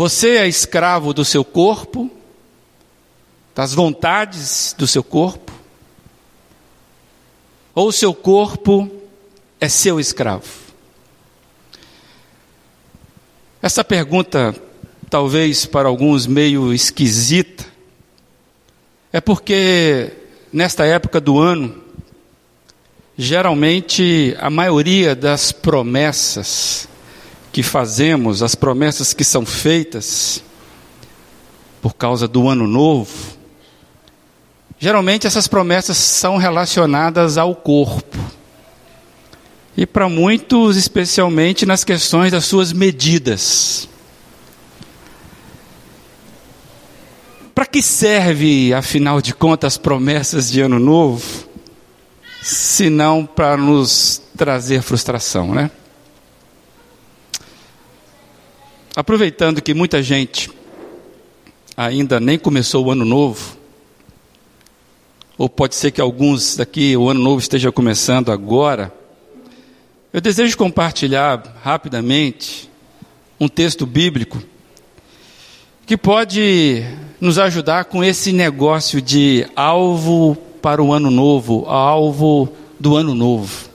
Você é escravo do seu corpo, das vontades do seu corpo? Ou o seu corpo é seu escravo? Essa pergunta, talvez para alguns meio esquisita, é porque nesta época do ano, geralmente a maioria das promessas que fazemos, as promessas que são feitas por causa do ano novo, geralmente essas promessas são relacionadas ao corpo. E para muitos, especialmente nas questões das suas medidas. Para que serve, afinal de contas, as promessas de ano novo, se não para nos trazer frustração, né? Aproveitando que muita gente ainda nem começou o ano novo, ou pode ser que alguns daqui o ano novo esteja começando agora, eu desejo compartilhar rapidamente um texto bíblico que pode nos ajudar com esse negócio de alvo para o ano novo, alvo do ano novo.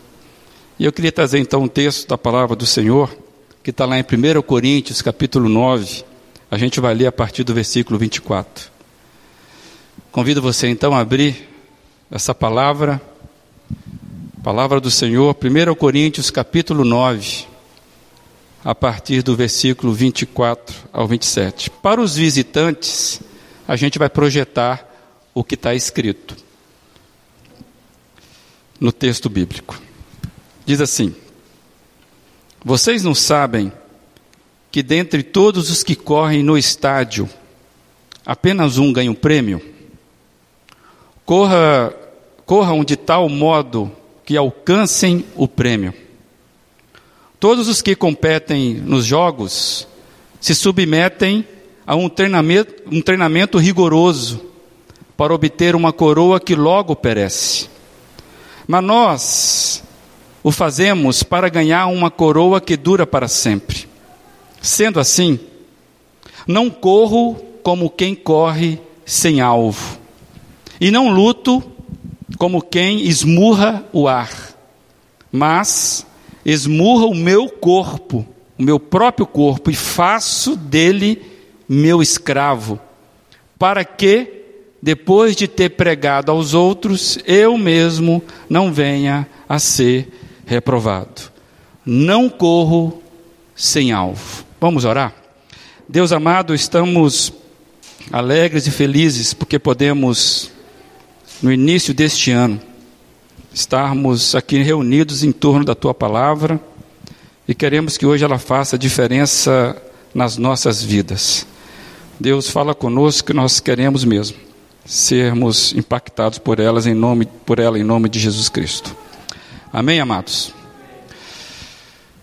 E eu queria trazer então um texto da palavra do Senhor que está lá em 1 Coríntios, capítulo 9. A gente vai ler a partir do versículo 24. Convido você então a abrir essa palavra, palavra do Senhor, 1 Coríntios, capítulo 9, a partir do versículo 24 ao 27. Para os visitantes, a gente vai projetar o que está escrito no texto bíblico. Diz assim: vocês não sabem que dentre todos os que correm no estádio, apenas um ganha um prêmio? Corra, corram de tal modo que alcancem o prêmio. Todos os que competem nos jogos se submetem a um treinamento, um treinamento rigoroso para obter uma coroa que logo perece. Mas nós o fazemos para ganhar uma coroa que dura para sempre. Sendo assim, não corro como quem corre sem alvo, e não luto como quem esmurra o ar, mas esmurra o meu corpo, o meu próprio corpo, e faço dele meu escravo, para que, depois de ter pregado aos outros, eu mesmo não venha a ser reprovado. Não corro sem alvo. Vamos orar? Deus amado, estamos alegres e felizes porque podemos, no início deste ano, estarmos aqui reunidos em torno da tua palavra e queremos que hoje ela faça diferença nas nossas vidas. Deus fala conosco que nós queremos mesmo sermos impactados por elas em nome por ela em nome de Jesus Cristo. Amém, amados?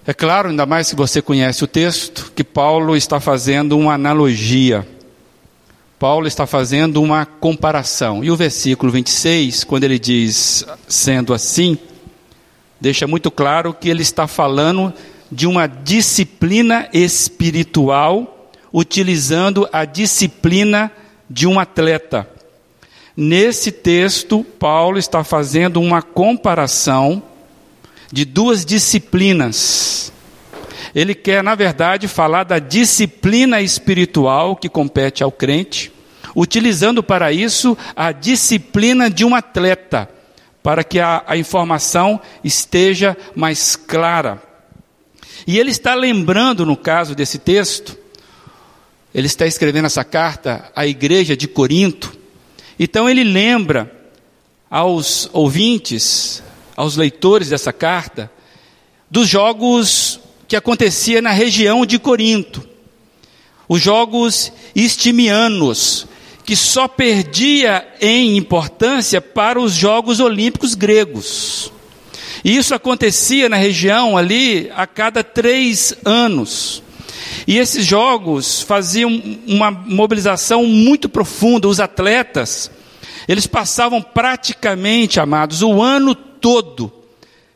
É claro, ainda mais se você conhece o texto, que Paulo está fazendo uma analogia. Paulo está fazendo uma comparação. E o versículo 26, quando ele diz, sendo assim, deixa muito claro que ele está falando de uma disciplina espiritual, utilizando a disciplina de um atleta. Nesse texto, Paulo está fazendo uma comparação de duas disciplinas. Ele quer, na verdade, falar da disciplina espiritual que compete ao crente, utilizando para isso a disciplina de um atleta, para que a, a informação esteja mais clara. E ele está lembrando, no caso desse texto, ele está escrevendo essa carta à igreja de Corinto, então ele lembra aos ouvintes, aos leitores dessa carta dos jogos que acontecia na região de Corinto. Os jogos istimianos, que só perdia em importância para os Jogos Olímpicos gregos. E isso acontecia na região ali a cada três anos. E esses jogos faziam uma mobilização muito profunda. Os atletas, eles passavam praticamente, amados, o ano todo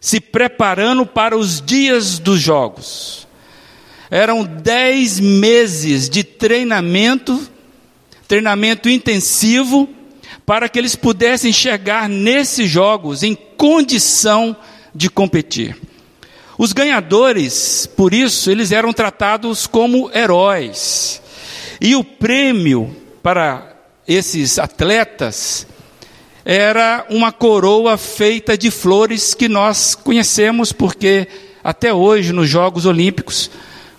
se preparando para os dias dos jogos. Eram dez meses de treinamento, treinamento intensivo, para que eles pudessem chegar nesses jogos em condição de competir. Os ganhadores, por isso, eles eram tratados como heróis. E o prêmio para esses atletas era uma coroa feita de flores que nós conhecemos, porque até hoje nos Jogos Olímpicos,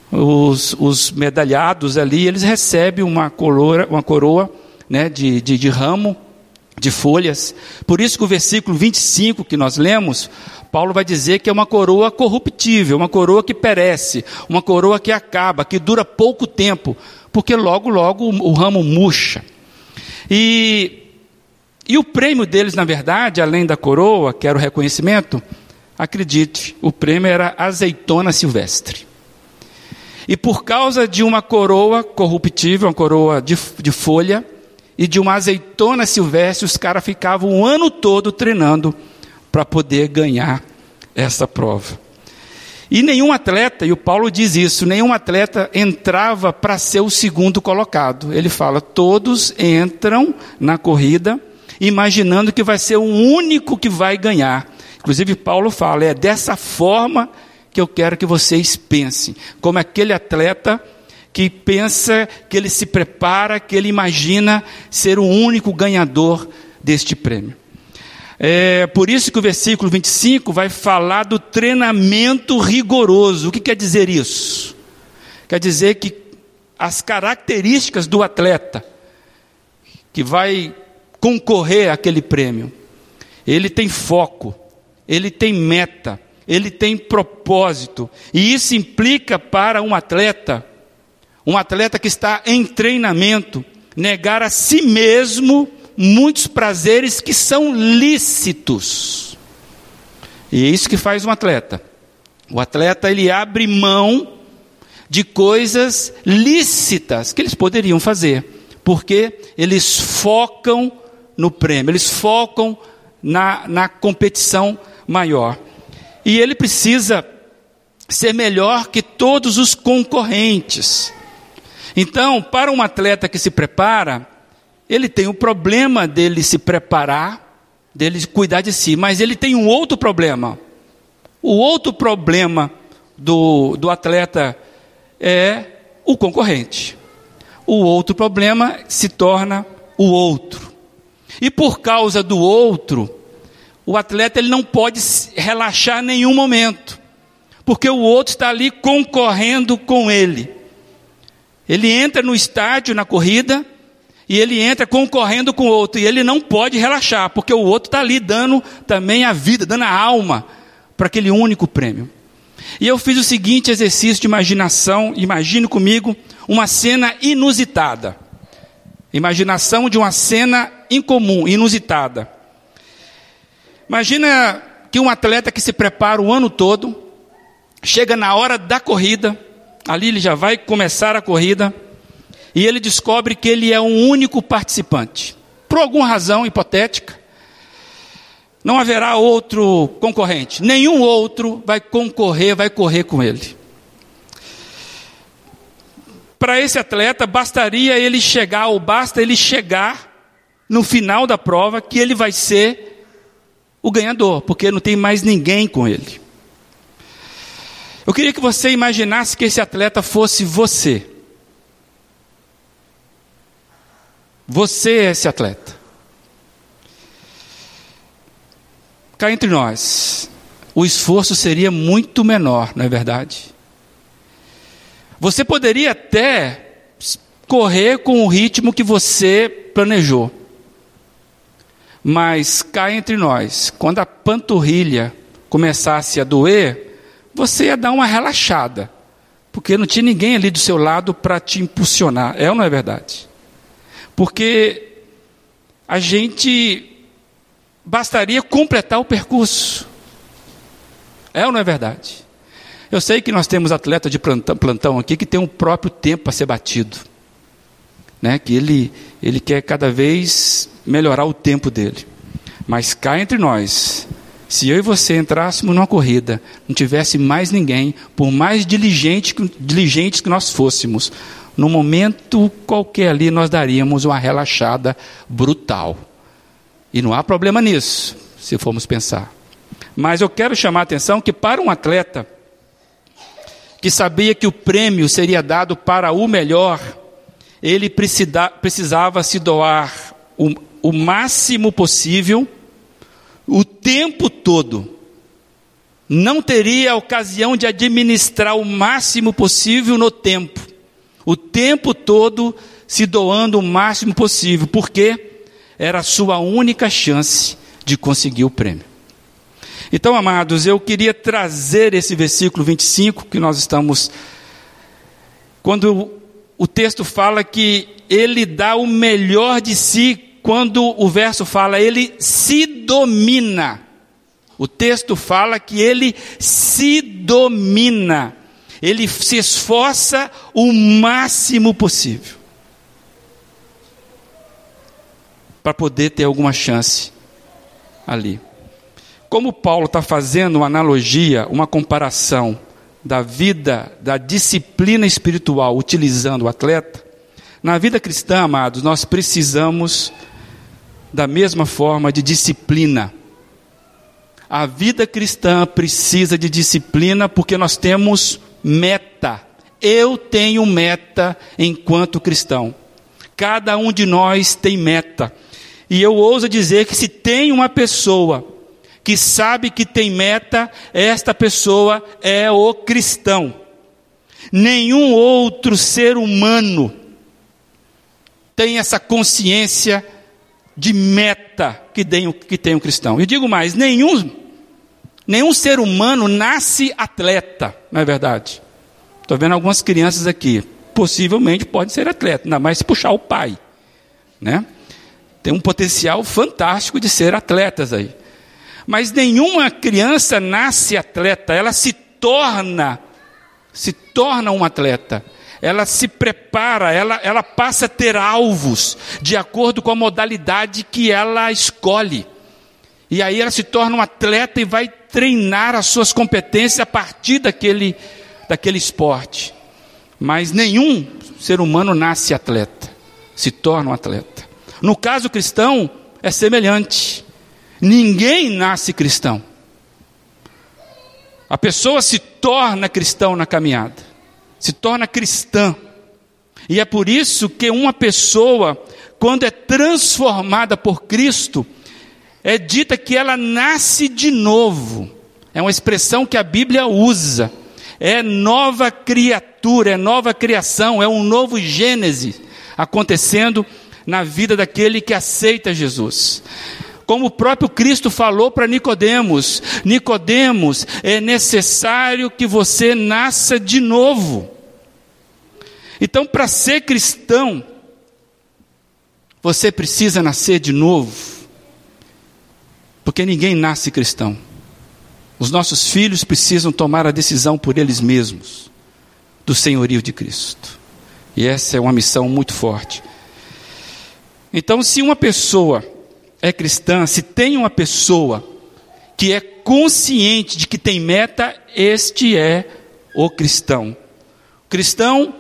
os, os medalhados ali, eles recebem uma coroa, uma coroa né, de, de, de ramo, de folhas. Por isso que o versículo 25 que nós lemos, Paulo vai dizer que é uma coroa corruptível, uma coroa que perece, uma coroa que acaba, que dura pouco tempo, porque logo, logo o, ramo murcha. E, e o prêmio deles, na verdade, além da coroa, que era o reconhecimento, acredite, o prêmio era azeitona silvestre. E por causa de uma coroa corruptível, uma coroa de, de folha, e de uma azeitona silvestre, os caras ficavam o ano todo treinando para poder ganhar essa prova. E nenhum atleta, e o Paulo diz isso, nenhum atleta entrava para ser o segundo colocado. Ele fala: todos entram na corrida imaginando que vai ser o único que vai ganhar. Inclusive, Paulo fala: é dessa forma que eu quero que vocês pensem, como aquele atleta que pensa, que ele se prepara, que ele imagina ser o único ganhador deste prêmio. É por isso que o versículo 25 vai falar do treinamento rigoroso. O que quer dizer isso? Quer dizer que as características do atleta que vai concorrer àquele prêmio, ele tem foco, ele tem meta, ele tem propósito, e isso implica para um atleta, um atleta que está em treinamento, negar a si mesmo muitos prazeres que são lícitos. E é isso que faz um atleta. O atleta ele abre mão de coisas lícitas que eles poderiam fazer, porque eles focam no prêmio, eles focam na, na competição maior. E ele precisa ser melhor que todos os concorrentes. Então, para um atleta que se prepara, ele tem o problema dele se preparar, dele cuidar de si, mas ele tem um outro problema. O outro problema do, do atleta é o concorrente. O outro problema se torna o outro. E por causa do outro, o atleta ele não pode relaxar nenhum momento, porque o outro está ali concorrendo com ele. Ele entra no estádio, na corrida, e ele entra concorrendo com o outro, e ele não pode relaxar, porque o outro está ali dando também a vida, dando a alma para aquele único prêmio. E eu fiz o seguinte exercício de imaginação, imagine comigo uma cena inusitada. Imaginação de uma cena incomum, inusitada. Imagina que um atleta que se prepara o ano todo, chega na hora da corrida, ali ele já vai começar a corrida, e ele descobre que ele é um único participante. Por alguma razão hipotética, não haverá outro concorrente. Nenhum outro vai concorrer, vai correr com ele. Para esse atleta, bastaria ele chegar, ou basta ele chegar no final da prova, que ele vai ser o ganhador, porque não tem mais ninguém com ele. Eu queria que você imaginasse que esse atleta fosse você. Você é esse atleta. Cá entre nós, o esforço seria muito menor, não é verdade? Você poderia até correr com o ritmo que você planejou. Mas cá entre nós, quando a panturrilha começasse a doer, você ia dar uma relaxada, porque não tinha ninguém ali do seu lado para te impulsionar. É ou não é verdade? Porque a gente bastaria completar o percurso. É ou não é verdade? Eu sei que nós temos atleta de plantão aqui que tem um próprio tempo a ser batido. Né? Que ele, ele quer cada vez melhorar o tempo dele. Mas cá entre nós, Se eu e você entrássemos numa corrida, não tivesse mais ninguém, por mais diligente, diligentes que nós fôssemos, no momento qualquer ali nós daríamos uma relaxada brutal. E não há problema nisso, se formos pensar. Mas eu quero chamar a atenção que para um atleta que sabia que o prêmio seria dado para o melhor, ele precisava se doar o, o máximo possível, o tempo todo. Não teria ocasião de administrar o máximo possível no tempo. O tempo todo se doando o máximo possível, porque era a sua única chance de conseguir o prêmio. Então, amados, eu queria trazer esse versículo 25 que nós estamos. Quando o texto fala que ele dá o melhor de si, quando o verso fala, ele se domina. O texto fala que ele se domina, ele se esforça o máximo possível para poder ter alguma chance ali. Como Paulo está fazendo uma analogia, uma comparação da vida, da disciplina espiritual, utilizando o atleta, na vida cristã, amados, nós precisamos da mesma forma de disciplina. A vida cristã precisa de disciplina porque nós temos meta. Eu tenho meta enquanto cristão. Cada um de nós tem meta. E eu ouso dizer que se tem uma pessoa que sabe que tem meta, esta pessoa é o cristão. Nenhum outro ser humano tem essa consciência de meta que tem, tem um cristão. E digo mais: nenhum, nenhum ser humano nasce atleta, não é verdade? Estou vendo algumas crianças aqui, possivelmente podem ser atleta, ainda mais se puxar o pai, né? Tem um potencial fantástico de ser atletas aí. Mas nenhuma criança nasce atleta, ela se torna, se torna um atleta. Ela se prepara, ela, ela passa a ter alvos de acordo com a modalidade que ela escolhe. E aí ela se torna um atleta e vai treinar as suas competências a partir daquele, daquele esporte. Mas nenhum ser humano nasce atleta, se torna um atleta. No caso cristão, é semelhante. Ninguém nasce cristão. A pessoa se torna cristão na caminhada, se torna cristã. E é por isso que uma pessoa, quando é transformada por Cristo, é dita que ela nasce de novo. É uma expressão que a Bíblia usa. É nova criatura, é nova criação, é um novo Gênesis acontecendo na vida daquele que aceita Jesus como o próprio Cristo falou para Nicodemos: Nicodemos, é necessário que você nasça de novo. Então, para ser cristão, você precisa nascer de novo. Porque ninguém nasce cristão. Os nossos filhos precisam tomar a decisão por eles mesmos do senhorio de Cristo. E essa é uma missão muito forte. Então, se uma pessoa é cristã, se tem uma pessoa que é consciente de que tem meta, este é o cristão. O cristão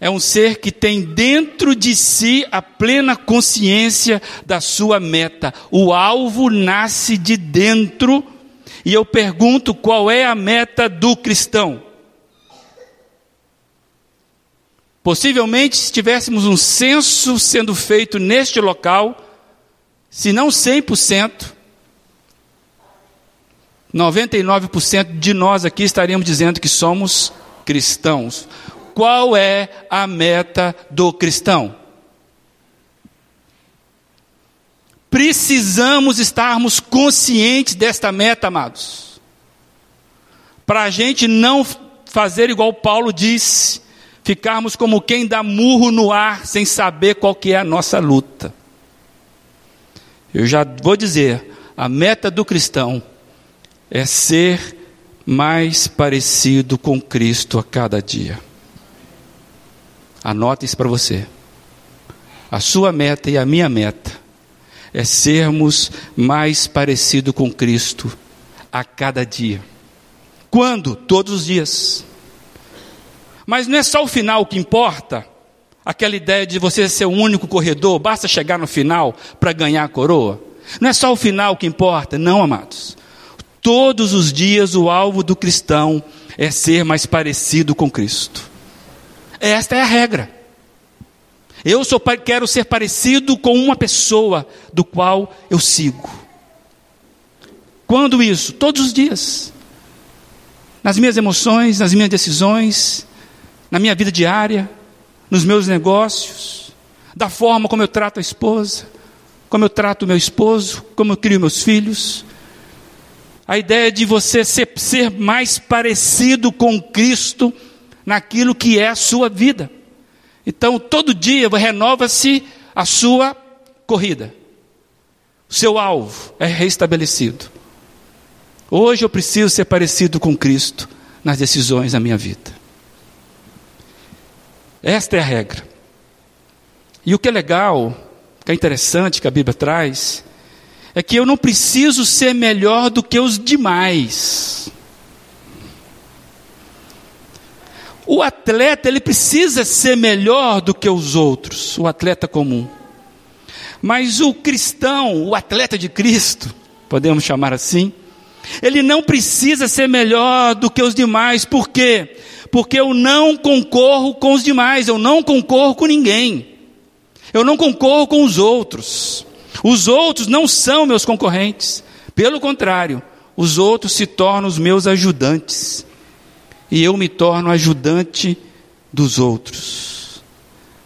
é um ser que tem dentro de si a plena consciência da sua meta. O alvo nasce de dentro. E eu pergunto qual é a meta do cristão? Possivelmente, se tivéssemos um censo sendo feito neste local, se não 100%, 99% de nós aqui estaríamos dizendo que somos cristãos. Qual é a meta do cristão? Precisamos estarmos conscientes desta meta, amados. Para a gente não fazer igual Paulo disse, ficarmos como quem dá murro no ar sem saber qual que é a nossa luta. Eu já vou dizer, a meta do cristão é ser mais parecido com Cristo a cada dia. Anote isso para você. A sua meta e a minha meta é sermos mais parecido com Cristo a cada dia. Quando? Todos os dias. Mas não é só o final que importa. Aquela ideia de você ser o único corredor, basta chegar no final para ganhar a coroa. Não é só o final que importa, não, amados. Todos os dias o alvo do cristão é ser mais parecido com Cristo. Esta é a regra. Eu sou, quero ser parecido com uma pessoa do qual eu sigo. Quando isso? Todos os dias. Nas minhas emoções, nas minhas decisões, na minha vida diária, nos meus negócios, da forma como eu trato a esposa, como eu trato o meu esposo, como eu crio meus filhos. A ideia de você ser, ser mais parecido com Cristo naquilo que é a sua vida. Então, todo dia renova-se a sua corrida. O seu alvo é restabelecido. Hoje eu preciso ser parecido com Cristo nas decisões da minha vida. Esta é a regra. E o que é legal, que é interessante que a Bíblia traz, é que eu não preciso ser melhor do que os demais. O atleta, ele precisa ser melhor do que os outros, o atleta comum. Mas o cristão, o atleta de Cristo, podemos chamar assim, ele não precisa ser melhor do que os demais, por quê? Porque eu não concorro com os demais, eu não concorro com ninguém, eu não concorro com os outros, os outros não são meus concorrentes, pelo contrário, os outros se tornam os meus ajudantes e eu me torno ajudante dos outros.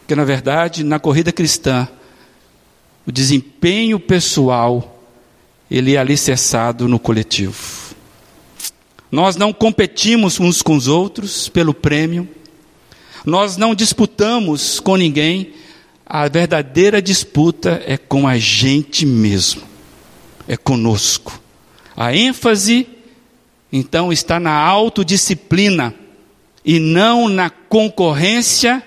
Porque, na verdade, na corrida cristã, o desempenho pessoal, ele é alicerçado no coletivo. Nós não competimos uns com os outros pelo prêmio, nós não disputamos com ninguém, a verdadeira disputa é com a gente mesmo, é conosco. A ênfase então está na autodisciplina e não na concorrência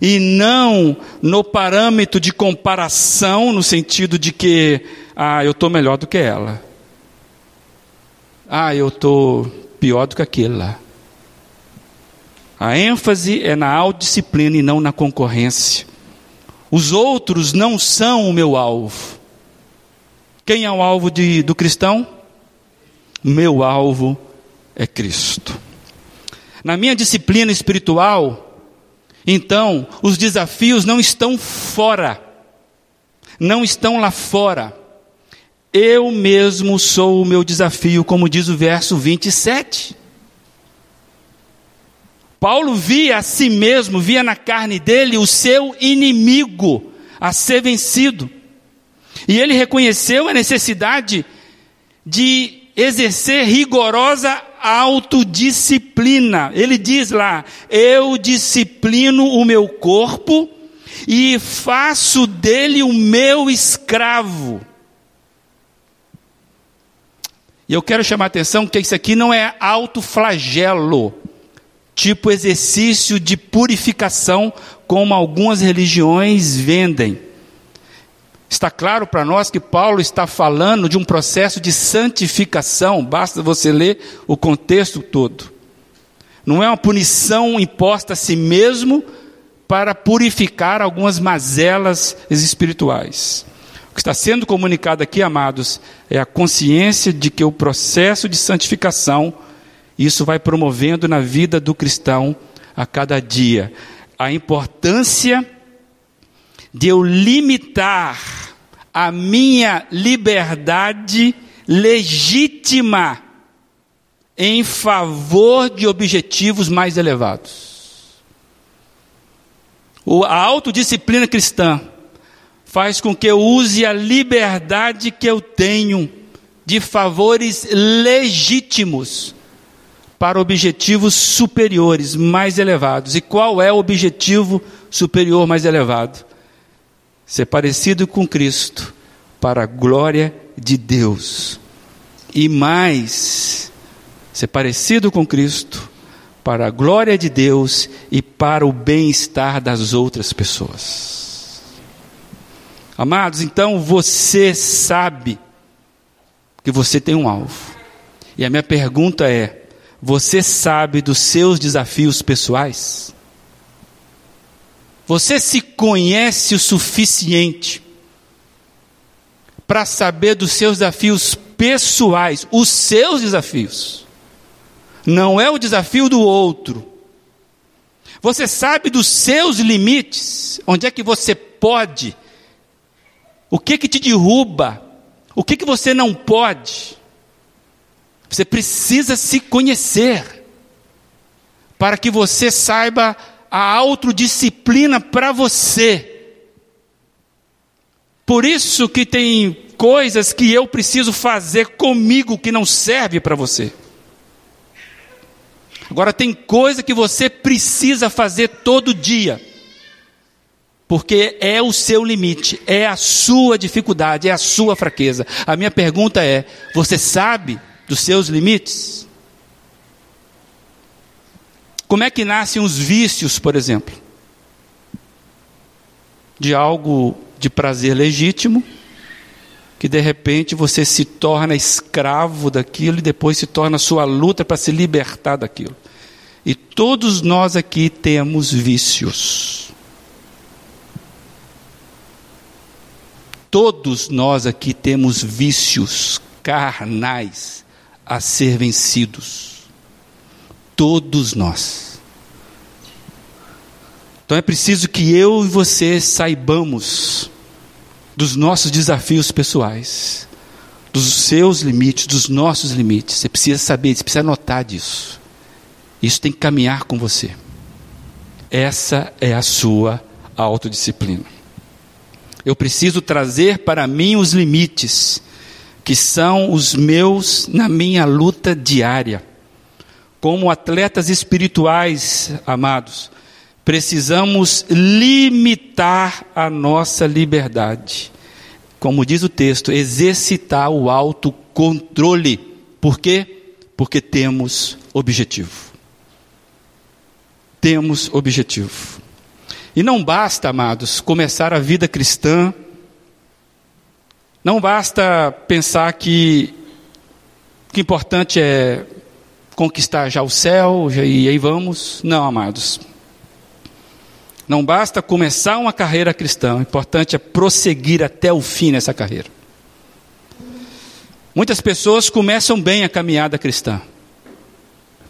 e não no parâmetro de comparação no sentido de que ah, eu estou melhor do que ela. Ah, eu estou pior do que aquele lá. A ênfase é na autodisciplina e não na concorrência. Os outros não são o meu alvo. Quem é o alvo de, do cristão? Meu alvo é Cristo. Na minha disciplina espiritual, então, os desafios não estão fora, não estão lá fora. Eu mesmo sou o meu desafio, como diz o verso 27. Paulo via a si mesmo, via na carne dele o seu inimigo a ser vencido. E ele reconheceu a necessidade de exercer rigorosa autodisciplina. Ele diz lá: Eu disciplino o meu corpo e faço dele o meu escravo. E eu quero chamar a atenção que isso aqui não é autoflagelo, tipo exercício de purificação, como algumas religiões vendem. Está claro para nós que Paulo está falando de um processo de santificação, basta você ler o contexto todo. Não é uma punição imposta a si mesmo para purificar algumas mazelas espirituais. O que está sendo comunicado aqui, amados, é a consciência de que o processo de santificação, isso vai promovendo na vida do cristão a cada dia. A importância de eu limitar a minha liberdade legítima em favor de objetivos mais elevados. A autodisciplina cristã faz com que eu use a liberdade que eu tenho de favores legítimos para objetivos superiores, mais elevados. E qual é o objetivo superior mais elevado? ser parecido com Cristo para a glória de Deus. E mais, ser parecido com Cristo para a glória de Deus e para o bem-estar das outras pessoas. Amados, então você sabe que você tem um alvo. E a minha pergunta é: você sabe dos seus desafios pessoais? Você se conhece o suficiente para saber dos seus desafios pessoais, os seus desafios. Não é o desafio do outro. Você sabe dos seus limites, onde é que você pode, o que que te derruba, o que que você não pode. Você precisa se conhecer para que você saiba a autodisciplina para você. Por isso que tem coisas que eu preciso fazer comigo que não serve para você. Agora tem coisa que você precisa fazer todo dia. Porque é o seu limite, é a sua dificuldade, é a sua fraqueza. A minha pergunta é: você sabe dos seus limites? Como é que nascem os vícios, por exemplo? De algo de prazer legítimo, que de repente você se torna escravo daquilo e depois se torna sua luta para se libertar daquilo. E todos nós aqui temos vícios. Todos nós aqui temos vícios carnais a ser vencidos. Todos nós. Então é preciso que eu e você saibamos dos nossos desafios pessoais, dos seus limites, dos nossos limites. Você precisa saber, você precisa notar disso. Isso tem que caminhar com você. Essa é a sua autodisciplina. Eu preciso trazer para mim os limites, que são os meus na minha luta diária. Como atletas espirituais, amados, precisamos limitar a nossa liberdade. Como diz o texto, exercitar o autocontrole. Por quê? Porque temos objetivo. Temos objetivo. E não basta, amados, começar a vida cristã, não basta pensar que o que importante é conquistar já o céu e aí vamos. Não, amados. Não basta começar uma carreira cristã, o importante é prosseguir até o fim nessa carreira. Muitas pessoas começam bem a caminhada cristã.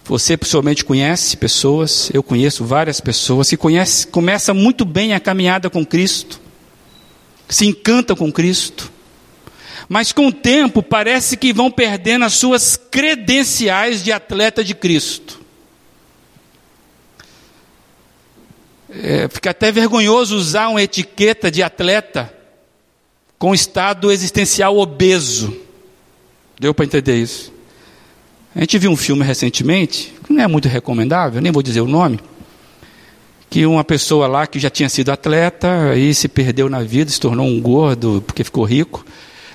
Você pessoalmente conhece pessoas, eu conheço várias pessoas que conhece, começam muito bem a caminhada com Cristo, se encantam com Cristo, mas com o tempo parece que vão perdendo as suas credenciais de atleta de Cristo. É, fica até vergonhoso usar uma etiqueta de atleta com estado existencial obeso. Deu para entender isso? A gente viu um filme recentemente, que não é muito recomendável, nem vou dizer o nome, que uma pessoa lá que já tinha sido atleta, aí se perdeu na vida, se tornou um gordo porque ficou rico,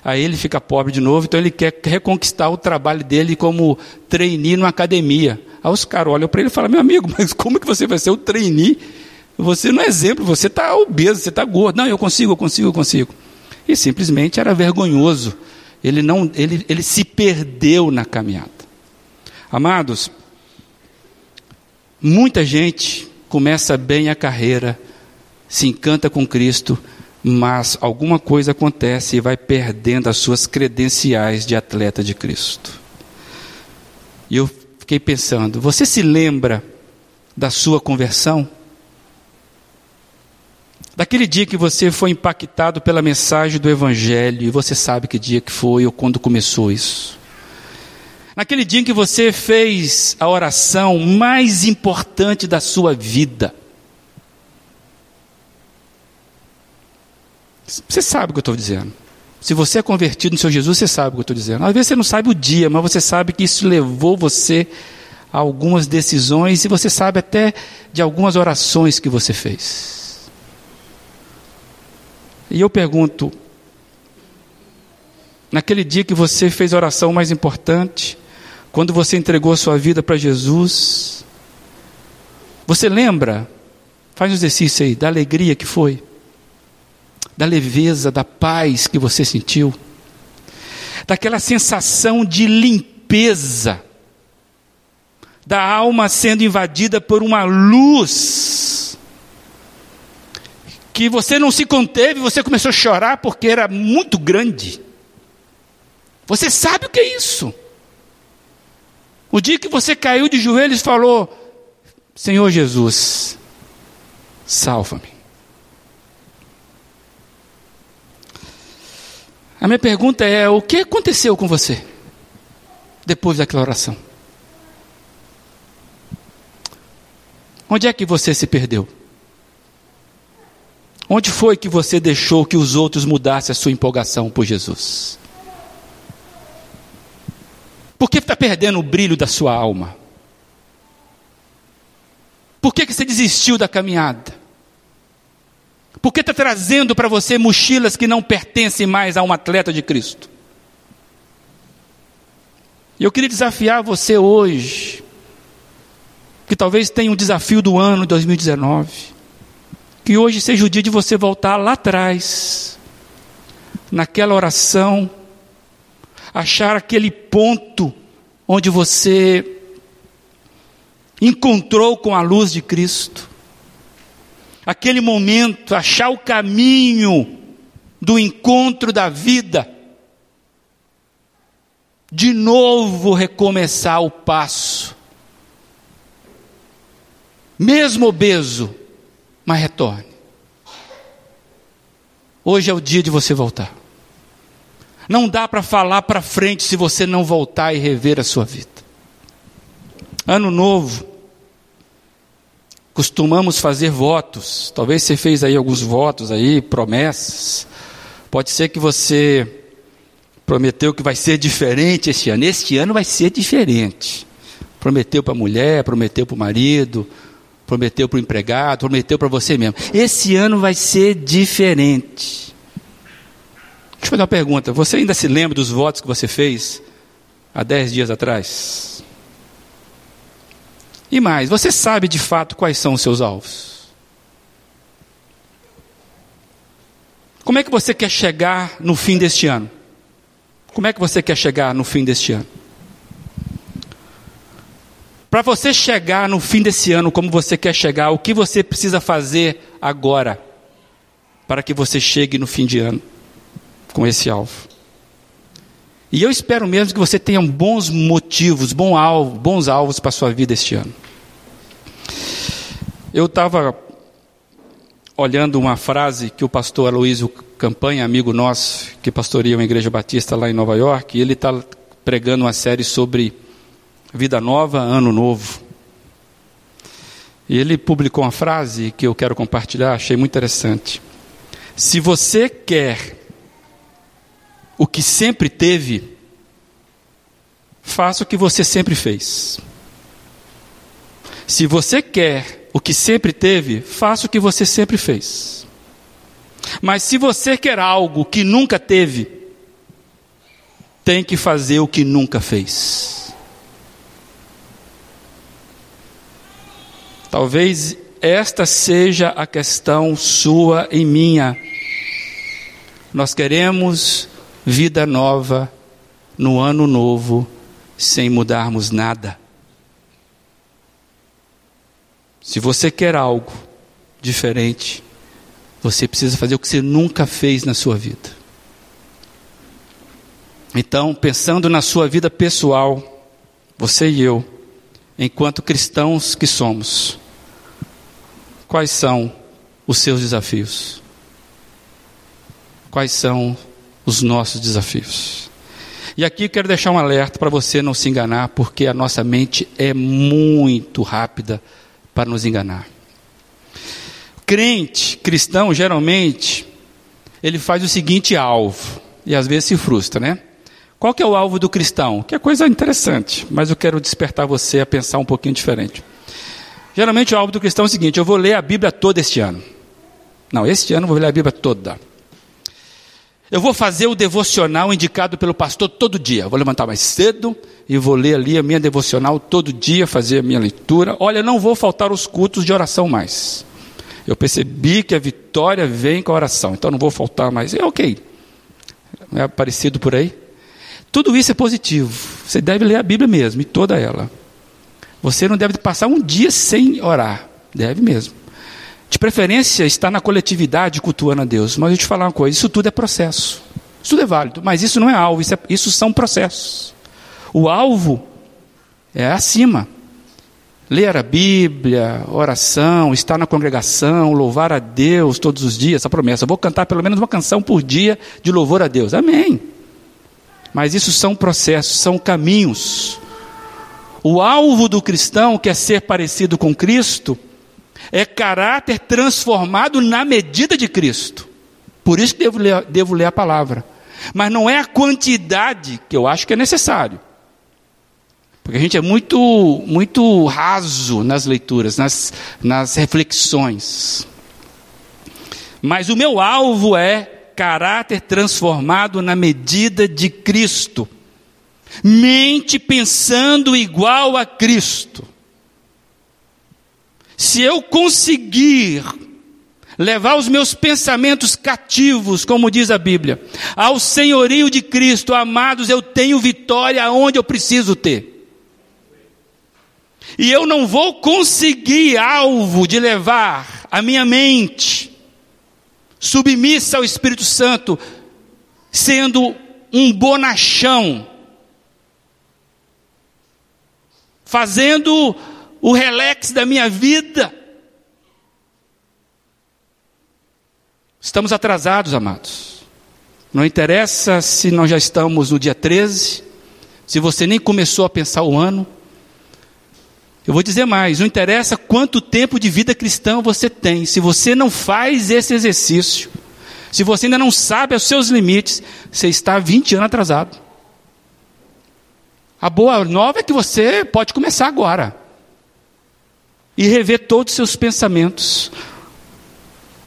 aí ele fica pobre de novo, então ele quer reconquistar o trabalho dele como trainee numa academia. Aí os caras olham para ele e falam, meu amigo, mas como que você vai ser o trainee você não é exemplo, você está obeso, você está gordo. Não, eu consigo, eu consigo, eu consigo. E simplesmente era vergonhoso. Ele, não, ele, ele se perdeu na caminhada. Amados, muita gente começa bem a carreira, se encanta com Cristo, mas alguma coisa acontece e vai perdendo as suas credenciais de atleta de Cristo. E eu fiquei pensando, você se lembra da sua conversão? Daquele dia que você foi impactado pela mensagem do Evangelho, e você sabe que dia que foi ou quando começou isso. Naquele dia em que você fez a oração mais importante da sua vida. Você sabe o que eu estou dizendo. Se você é convertido no seu Jesus, você sabe o que eu estou dizendo. Às vezes você não sabe o dia, mas você sabe que isso levou você a algumas decisões e você sabe até de algumas orações que você fez. E eu pergunto: naquele dia que você fez a oração mais importante, quando você entregou sua vida para Jesus, você lembra? Faz um exercício aí, da alegria que foi, da leveza, da paz que você sentiu, daquela sensação de limpeza, da alma sendo invadida por uma luz, que você não se conteve, você começou a chorar porque era muito grande. Você sabe o que é isso? O dia que você caiu de joelhos e falou: Senhor Jesus, salva-me. A minha pergunta é: o que aconteceu com você depois daquela oração? Onde é que você se perdeu? Onde foi que você deixou que os outros mudassem a sua empolgação por Jesus? Por que está perdendo o brilho da sua alma? Por que, que você desistiu da caminhada? Por que está trazendo para você mochilas que não pertencem mais a um atleta de Cristo? E eu queria desafiar você hoje, que talvez tenha um desafio do ano 2019, que hoje seja o dia de você voltar lá atrás, naquela oração, achar aquele ponto onde você encontrou com a luz de Cristo aquele momento, achar o caminho do encontro da vida, de novo recomeçar o passo, mesmo obeso, mas retorne. Hoje é o dia de você voltar. Não dá para falar para frente se você não voltar e rever a sua vida. Ano novo, costumamos fazer votos. Talvez você fez aí alguns votos aí, promessas. Pode ser que você prometeu que vai ser diferente este ano. Este ano vai ser diferente. Prometeu para a mulher, prometeu para o marido, prometeu para o empregado, prometeu para você mesmo. Esse ano vai ser diferente. Deixa eu fazer uma pergunta. Você ainda se lembra dos votos que você fez há dez dias atrás? E mais, você sabe de fato quais são os seus alvos? Como é que você quer chegar no fim deste ano? Como é que você quer chegar no fim deste ano? Para você chegar no fim desse ano como você quer chegar, o que você precisa fazer agora para que você chegue no fim de ano com esse alvo? E eu espero mesmo que você tenha bons motivos, bons alvos, bons alvos para a sua vida este ano. Eu estava olhando uma frase que o pastor Aloysio Campanha, amigo nosso, que pastoreia uma igreja batista lá em Nova York, e ele está pregando uma série sobre vida nova, ano novo. E ele publicou uma frase que eu quero compartilhar, achei muito interessante. Se você quer o que sempre teve, faça o que você sempre fez. Se você quer o que sempre teve, faça o que você sempre fez. Mas se você quer algo que nunca teve, tem que fazer o que nunca fez. Talvez esta seja a questão sua e minha. Nós queremos vida nova no ano novo, sem mudarmos nada. Se você quer algo diferente, você precisa fazer o que você nunca fez na sua vida. Então, pensando na sua vida pessoal, você e eu, enquanto cristãos que somos, quais são os seus desafios? Quais são os nossos desafios. E aqui eu quero deixar um alerta para você não se enganar, porque a nossa mente é muito rápida para nos enganar. Crente, cristão, geralmente, ele faz o seguinte alvo, e às vezes se frustra, né? Qual que é o alvo do cristão? Que é coisa interessante, mas eu quero despertar você a pensar um pouquinho diferente. Geralmente o alvo do cristão é o seguinte: eu vou ler a Bíblia toda este ano. Não, este ano eu vou ler a Bíblia toda. Eu vou fazer o devocional indicado pelo pastor todo dia. vou levantar mais cedo e vou ler ali a minha devocional todo dia, fazer a minha leitura. Olha, não vou faltar os cultos de oração mais. Eu percebi que a vitória vem com a oração, então não vou faltar mais. É ok. É parecido por aí? Tudo isso é positivo. Você deve ler a Bíblia mesmo, e toda ela. Você não deve passar um dia sem orar. Deve mesmo. De preferência, estar na coletividade cultuando a Deus. Mas eu te falar uma coisa: isso tudo é processo. Isso tudo é válido, mas isso não é alvo, isso, é, isso são processos. O alvo é acima. Ler a Bíblia, oração, estar na congregação, louvar a Deus todos os dias, essa promessa. Eu vou cantar pelo menos uma canção por dia de louvor a Deus. Amém. Mas isso são processos, são caminhos. O alvo do cristão, que é ser parecido com Cristo, é caráter transformado na medida de Cristo. Por isso que devo ler, devo ler a palavra. Mas não é a quantidade que eu acho que é necessário. Porque a gente é muito, muito raso nas leituras, nas, nas reflexões. Mas o meu alvo é caráter transformado na medida de Cristo. Mente pensando igual a Cristo. Se eu conseguir levar os meus pensamentos cativos, como diz a Bíblia, ao senhorio de Cristo, amados, eu tenho vitória onde eu preciso ter. E eu não vou conseguir alvo de levar a minha mente submissa ao Espírito Santo, sendo um bonachão, fazendo o relax da minha vida. Estamos atrasados, amados. Não interessa se nós já estamos no dia 13, se você nem começou a pensar o ano. Eu vou dizer mais: não interessa quanto tempo de vida cristã você tem, se você não faz esse exercício, se você ainda não sabe os seus limites, você está 20 anos atrasado. A boa nova é que você pode começar agora e rever todos os seus pensamentos.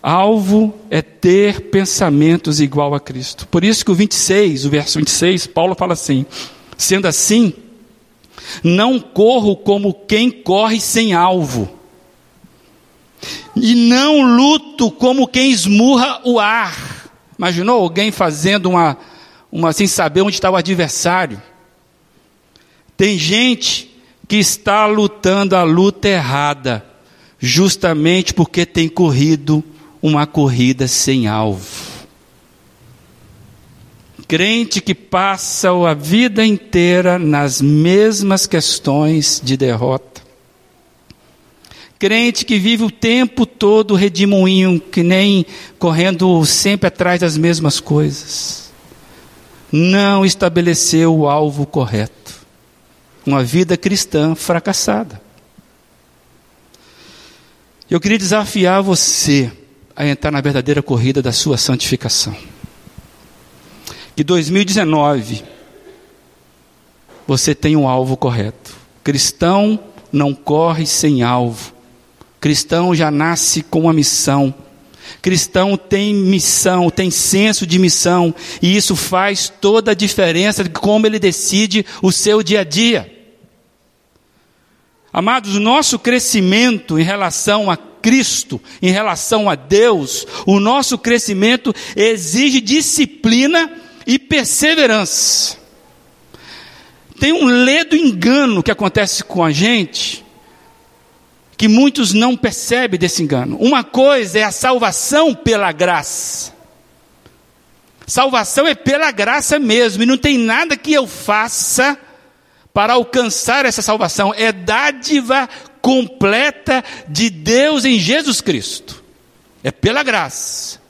Alvo é ter pensamentos igual a Cristo. Por isso que o 26, o verso 26, Paulo fala assim: sendo assim, não corro como quem corre sem alvo, e não luto como quem esmurra o ar. Imaginou alguém fazendo uma, uma sem saber onde está o adversário? Tem gente que está lutando a luta errada, justamente porque tem corrido uma corrida sem alvo. Crente que passa a vida inteira nas mesmas questões de derrota. Crente que vive o tempo todo redemoinho, que nem correndo sempre atrás das mesmas coisas. Não estabeleceu o alvo correto uma vida cristã fracassada. Eu queria desafiar você a entrar na verdadeira corrida da sua santificação. Que 2019 você tenha um alvo correto. Cristão não corre sem alvo. Cristão já nasce com uma missão. Cristão tem missão, tem senso de missão, e isso faz toda a diferença de como ele decide o seu dia a dia. Amados, nosso crescimento em relação a Cristo, em relação a Deus, o nosso crescimento exige disciplina e perseverança. Tem um ledo engano que acontece com a gente, que muitos não percebem desse engano. Uma coisa é a salvação pela graça. Salvação é pela graça mesmo, e não tem nada que eu faça para alcançar essa salvação. É dádiva completa de Deus em Jesus Cristo. É pela graça.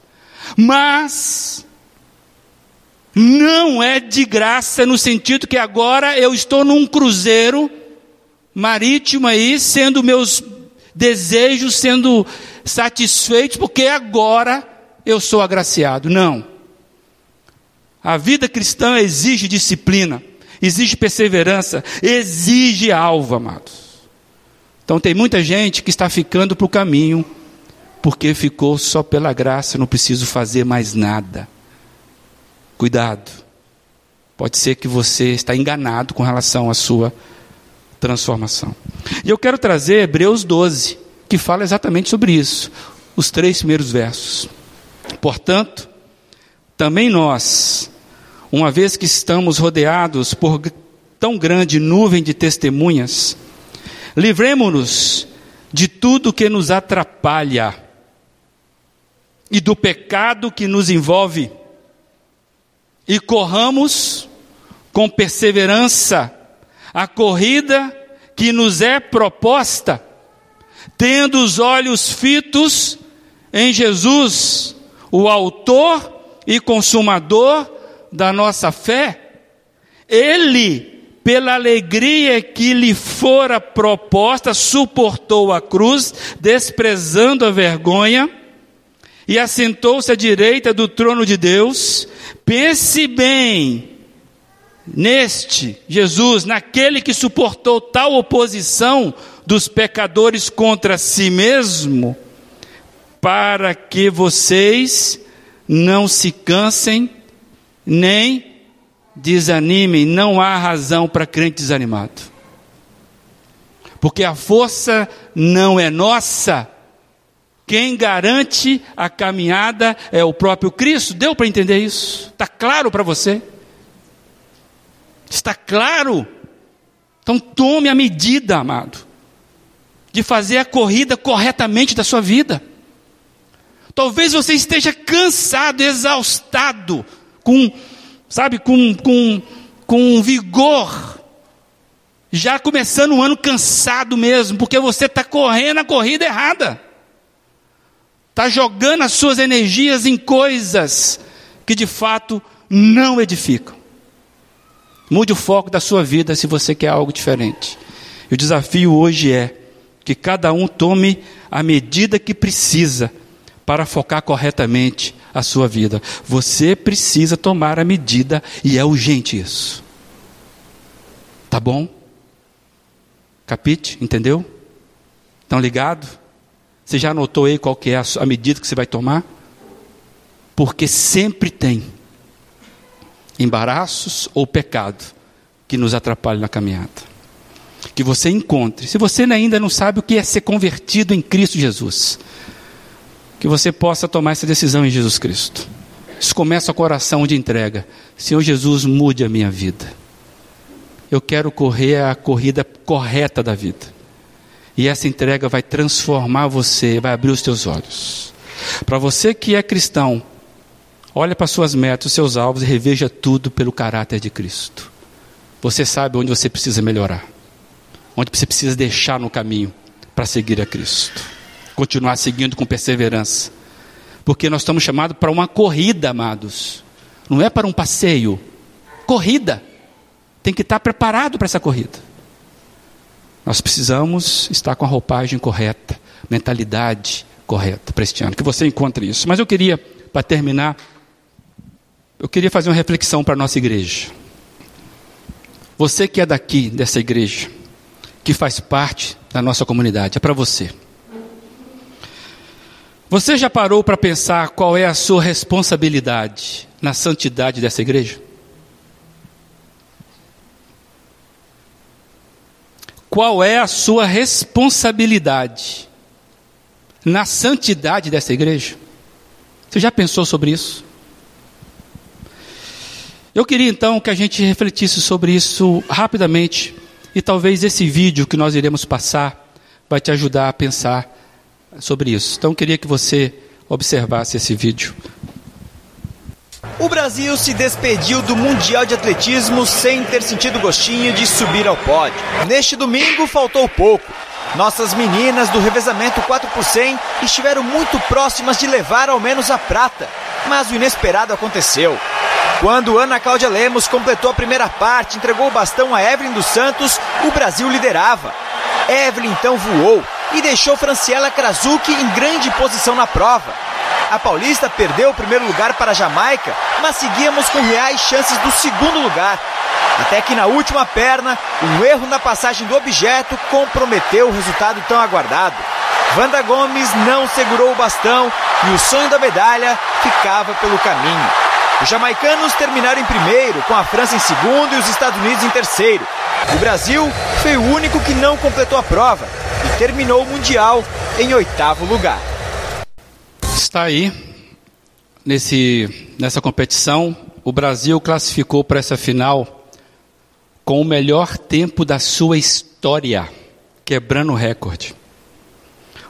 Mas não é de graça no sentido que agora eu estou num cruzeiro marítimo aí, sendo meus desejos sendo satisfeitos, porque agora eu sou agraciado. Não. A vida cristã exige disciplina exige perseverança, exige alvo, amados. Então tem muita gente que está ficando para o caminho, porque ficou só pela graça, não preciso fazer mais nada. Cuidado. Pode ser que você está enganado com relação à sua transformação. E eu quero trazer Hebreus 12, que fala exatamente sobre isso. Os três primeiros versos. Portanto, também nós, uma vez que estamos rodeados por tão grande nuvem de testemunhas, livremos-nos de tudo que nos atrapalha e do pecado que nos envolve, e corramos com perseverança a corrida que nos é proposta, tendo os olhos fitos em Jesus, o Autor e Consumador da nossa fé. Ele, pela alegria que lhe fora proposta, suportou a cruz, desprezando a vergonha, e assentou-se à direita do trono de Deus. Pense bem neste Jesus, naquele que suportou tal oposição dos pecadores contra si mesmo, para que vocês não se cansem nem desanimem, não há razão para crente desanimado. Porque a força não é nossa. Quem garante a caminhada é o próprio Cristo. Deu para entender isso? Está claro para você? Está claro? Então tome a medida, amado, de fazer a corrida corretamente da sua vida. Talvez você esteja cansado, exaustado, com sabe, com, com, com vigor, já começando o ano cansado mesmo, porque você está correndo a corrida errada, está jogando as suas energias em coisas que de fato não edificam. Mude o foco da sua vida se você quer algo diferente. E o desafio hoje é que cada um tome a medida que precisa para focar corretamente a sua vida. Você precisa tomar a medida e é urgente isso. Tá bom? Capite? Entendeu? Estão ligados? Você já anotou aí qual que é a medida que você vai tomar? Porque sempre tem embaraços ou pecado que nos atrapalham na caminhada. Que você encontre. Se você ainda não sabe o que é ser convertido em Cristo Jesus, que você possa tomar essa decisão em Jesus Cristo. Isso começa o coração de entrega. Senhor Jesus, mude a minha vida. Eu quero correr a corrida correta da vida. E essa entrega vai transformar você, vai abrir os teus olhos. Para você que é cristão, olha para suas metas, seus alvos e reveja tudo pelo caráter de Cristo. Você sabe onde você precisa melhorar, onde você precisa deixar no caminho para seguir a Cristo continuar seguindo com perseverança. Porque nós estamos chamados para uma corrida, amados. Não é para um passeio. Corrida. Tem que estar preparado para essa corrida. Nós precisamos estar com a roupagem correta, mentalidade correta para este ano. Que você encontre isso. Mas eu queria, para terminar, eu queria fazer uma reflexão para a nossa igreja. Você que é daqui, dessa igreja, que faz parte da nossa comunidade, é para você. Você já parou para pensar qual é a sua responsabilidade na santidade dessa igreja? Qual é a sua responsabilidade na santidade dessa igreja? Você já pensou sobre isso? Eu queria então que a gente refletisse sobre isso rapidamente e talvez esse vídeo que nós iremos passar vai te ajudar a pensar sobre isso. Então, queria que você observasse esse vídeo. O Brasil se despediu do Mundial de Atletismo sem ter sentido gostinho de subir ao pódio. Neste domingo faltou pouco. Nossas meninas do revezamento 4 por 100 estiveram muito próximas de levar ao menos a prata, mas o inesperado aconteceu. Quando Ana Cláudia Lemos completou a primeira parte, entregou o bastão a Evelyn dos Santos, o Brasil liderava. Evelyn então voou e deixou Franciela Krasuki em grande posição na prova. A paulista perdeu o primeiro lugar para a Jamaica, mas seguíamos com reais chances do segundo lugar. Até que na última perna, um erro na passagem do objeto comprometeu o resultado tão aguardado. Wanda Gomes não segurou o bastão e o sonho da medalha ficava pelo caminho. Os jamaicanos terminaram em primeiro, com a França em segundo e os Estados Unidos em terceiro. O Brasil foi o único que não completou a prova terminou o Mundial em oitavo lugar. Está aí, nesse, nessa competição, o Brasil classificou para essa final com o melhor tempo da sua história, quebrando o recorde.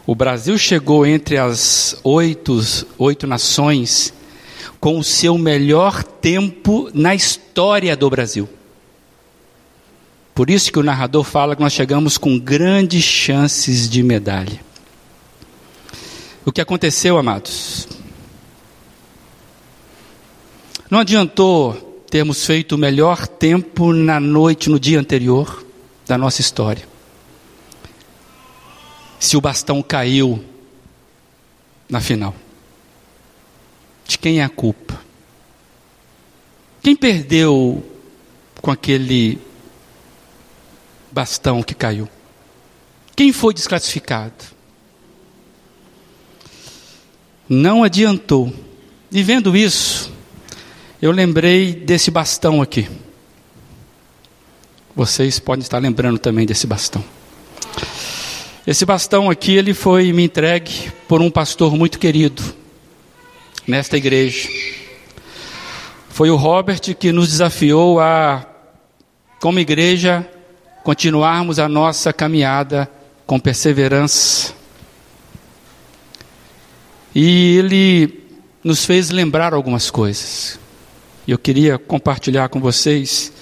O Brasil chegou entre as oito, oito nações com o seu melhor tempo na história do Brasil. Por isso que o narrador fala que nós chegamos com grandes chances de medalha. O que aconteceu, amados? Não adiantou termos feito o melhor tempo na noite, no dia anterior da nossa história. Se o bastão caiu na final. De quem é a culpa? Quem perdeu com aquele bastão que caiu? Quem foi desclassificado? Não adiantou. E vendo isso, eu lembrei desse bastão aqui. Vocês podem estar lembrando também desse bastão. Esse bastão aqui, ele foi me entregue por um pastor muito querido nesta igreja. Foi o Robert que nos desafiou a, como igreja, continuarmos a nossa caminhada com perseverança. E ele nos fez lembrar algumas coisas. E eu queria compartilhar com vocês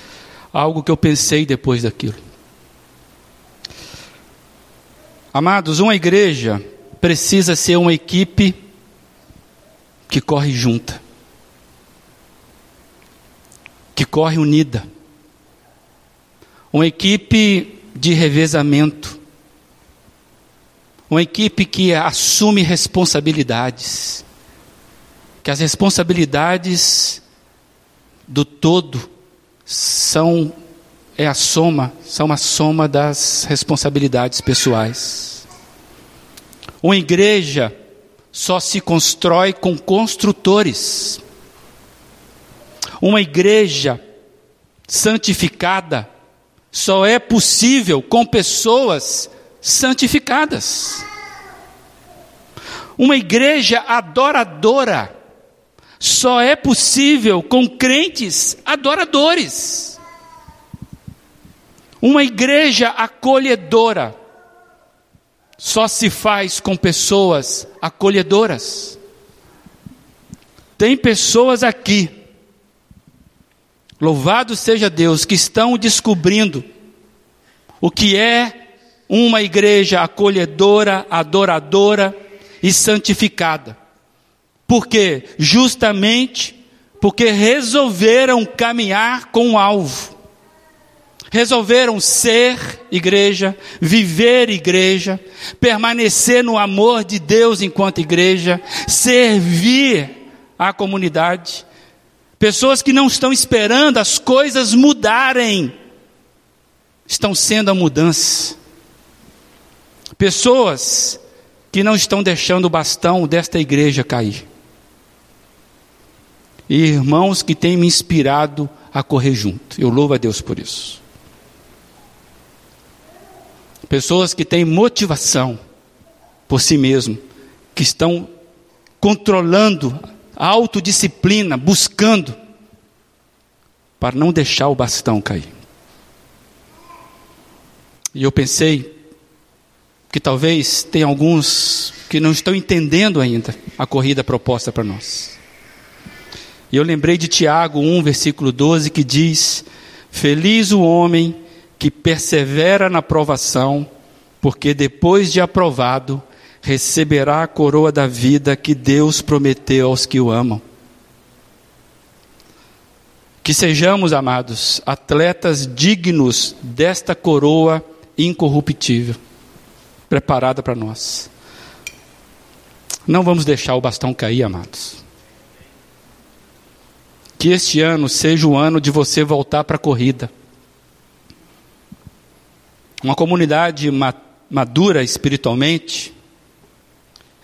algo que eu pensei depois daquilo. Amados, uma igreja precisa ser uma equipe que corre junta, que corre unida uma equipe de revezamento, uma equipe que assume responsabilidades, que as responsabilidades do todo são é a soma, são a soma das responsabilidades pessoais. Uma igreja só se constrói com construtores. Uma igreja santificada só é possível com pessoas santificadas. Uma igreja adoradora só é possível com crentes adoradores. Uma igreja acolhedora só se faz com pessoas acolhedoras. Tem pessoas aqui Louvado seja Deus que estão descobrindo o que é uma igreja acolhedora, adoradora e santificada. Por quê? Justamente porque resolveram caminhar com o alvo. Resolveram ser igreja, viver igreja, permanecer no amor de Deus enquanto igreja, servir a comunidade Pessoas que não estão esperando as coisas mudarem, estão sendo a mudança. Pessoas que não estão deixando o bastão desta igreja cair. E irmãos que têm me inspirado a correr junto. Eu louvo a Deus por isso. Pessoas que têm motivação por si mesmo, que estão controlando autodisciplina, buscando, para não deixar o bastão cair. E eu pensei que talvez tenha alguns que não estão entendendo ainda a corrida proposta para nós. E eu lembrei de Tiago 1, versículo 12, que diz: Feliz o homem que persevera na provação, porque depois de aprovado, receberá a coroa da vida que Deus prometeu aos que o amam. Que sejamos, amados, atletas dignos desta coroa incorruptível, preparada para nós. Não vamos deixar o bastão cair, amados. Que este ano seja o ano de você voltar para a corrida. Uma comunidade madura espiritualmente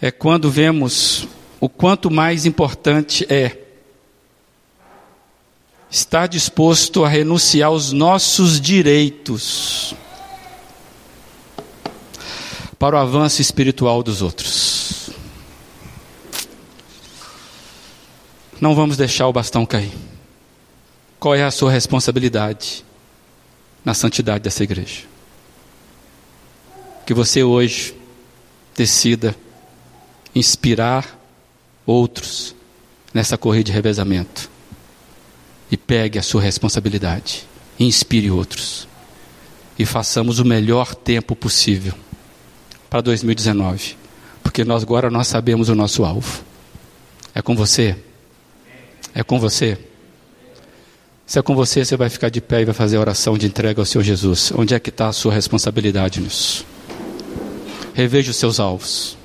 é quando vemos o quanto mais importante é estar disposto a renunciar aos nossos direitos para o avanço espiritual dos outros. Não vamos deixar o bastão cair. Qual é a sua responsabilidade? na santidade dessa igreja. Que você hoje decida inspirar outros nessa corrida de revezamento. E pegue a sua responsabilidade. Inspire outros. E façamos o melhor tempo possível para 2019. Porque nós agora nós sabemos o nosso alvo. É com você? É com você? Se é com você, você vai ficar de pé e vai fazer a oração de entrega ao Senhor Jesus. Onde é que está a sua responsabilidade nisso? Reveja os seus alvos.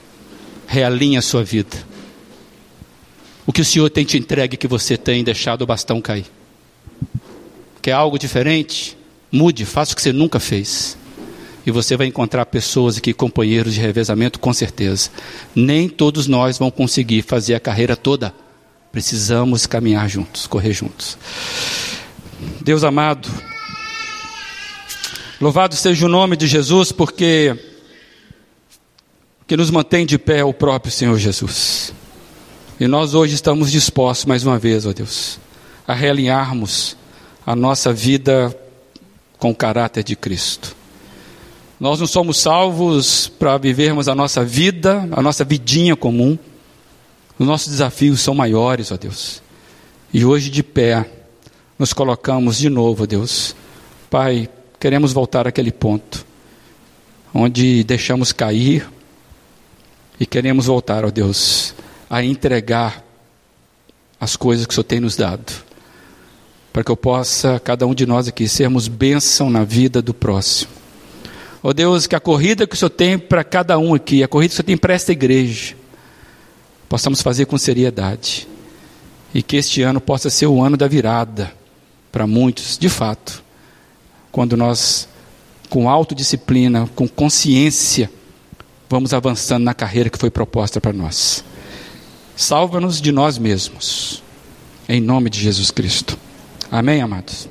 Realinhe a sua vida. O que o Senhor tem te entregue que você tem deixado o bastão cair? Quer algo diferente? Mude, faça o que você nunca fez. E você vai encontrar pessoas aqui, companheiros de revezamento, com certeza. Nem todos nós vamos conseguir fazer a carreira toda. Precisamos caminhar juntos, correr juntos. Deus amado, louvado seja o nome de Jesus, porque que nos mantém de pé o próprio Senhor Jesus. E nós hoje estamos dispostos, mais uma vez, ó Deus, a realinharmos a nossa vida com o caráter de Cristo. Nós não somos salvos para vivermos a nossa vida, a nossa vidinha comum. Os nossos desafios são maiores, ó Deus. E hoje de pé, nos colocamos de novo, Deus. Pai, queremos voltar àquele ponto onde deixamos cair e queremos voltar, ó Deus, a entregar as coisas que o Senhor tem nos dado, para que eu possa, cada um de nós aqui, sermos bênção na vida do próximo. Ó Deus, que a corrida que o Senhor tem para cada um aqui, a corrida que o Senhor tem para esta igreja, possamos fazer com seriedade. E que este ano possa ser o ano da virada para muitos, de fato, quando nós, com autodisciplina, com consciência, vamos avançando na carreira que foi proposta para nós. Salva-nos de nós mesmos, em nome de Jesus Cristo. Amém, amados?